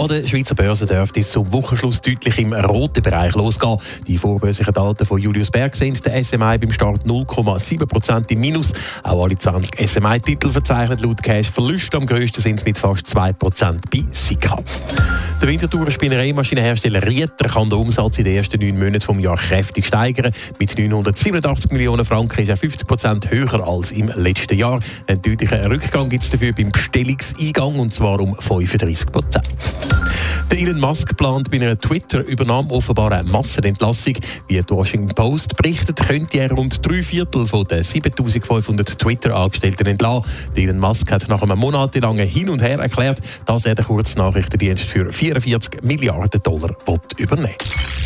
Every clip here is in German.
An der Schweizer Börse dürfte es zum Wochenschluss deutlich im roten Bereich losgehen. Die vorbörslichen Daten von Julius Berg sind der SMI beim Start 0,7% im Minus. Auch alle 20 SMI-Titel verzeichnet laut Cash Verluste. Am grössten sind es mit fast 2% bei Sika. Der Winterthur Spinnereimaschinenhersteller Rieter kann den Umsatz in den ersten neun Monaten vom Jahr kräftig steigern. Mit 987 Millionen Franken ist er 50% höher als im letzten Jahr. Einen deutlichen Rückgang gibt es dafür beim Bestellungseingang und zwar um 35 der Elon Musk plant bei einer Twitter-Übernahme offenbar eine Massenentlassung. Wie die Washington Post berichtet, könnte er rund drei Viertel von den 7500 Twitter-Angestellten entlassen. Elon Musk hat nach einem monatelangen Hin und Her erklärt, dass er den Kurznachrichtendienst für 44 Milliarden Dollar übernehmen will.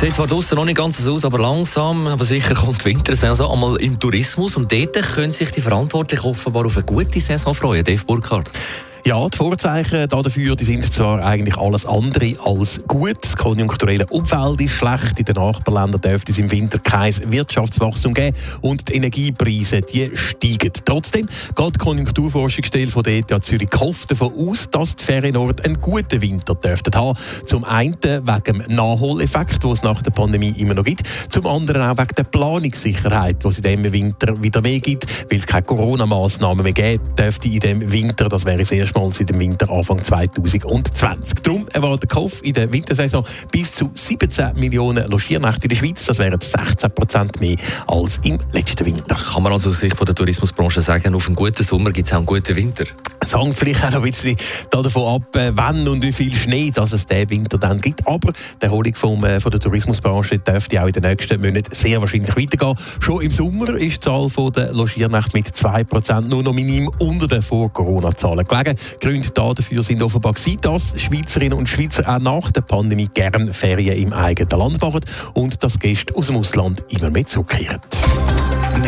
Sieht zwar draußen noch nicht ganz so aus, aber langsam, aber sicher kommt die Wintersaison einmal im Tourismus und dort können sich die Verantwortlichen offenbar auf eine gute Saison freuen. Dave Burkhardt. Ja, die Vorzeichen dafür die sind zwar eigentlich alles andere als gut. Das konjunkturelle Umfeld ist schlecht. In den Nachbarländern dürfte es im Winter kein Wirtschaftswachstum geben und die Energiepreise die steigen. Trotzdem geht die Konjunkturforschungsstelle von der ETH Zürich gehofft davon aus, dass die Ferienorte einen guten Winter dürften haben. Zum einen wegen dem Nachholeffekt, den es nach der Pandemie immer noch gibt. Zum anderen auch wegen der Planungssicherheit, die es in diesem Winter wieder mehr gibt, weil es keine Corona-Massnahmen mehr gibt, dürfte in diesem Winter, das wäre sehr erstmals in dem Winter Anfang 2020. Darum erwartet Kauf in der Wintersaison bis zu 17 Millionen Logiernächte in der Schweiz. Das wären 16 Prozent mehr als im letzten Winter. Kann man also aus Sicht der Tourismusbranche sagen, auf einen guten Sommer gibt es auch einen guten Winter? Es hängt vielleicht auch noch ein bisschen davon ab, äh, wann und wie viel Schnee dass es diesen Winter dann gibt. Aber die Erholung vom, äh, von der Tourismusbranche dürfte auch in den nächsten Monaten sehr wahrscheinlich weitergehen. Schon im Sommer ist die Zahl der Logiernächte mit 2% nur noch minim unter den Vor-Corona-Zahlen gelegen. Gründe dafür sind offenbar gewesen, dass Schweizerinnen und Schweizer auch nach der Pandemie gerne Ferien im eigenen Land machen und dass Gäste aus dem Ausland immer mehr zurückkehren.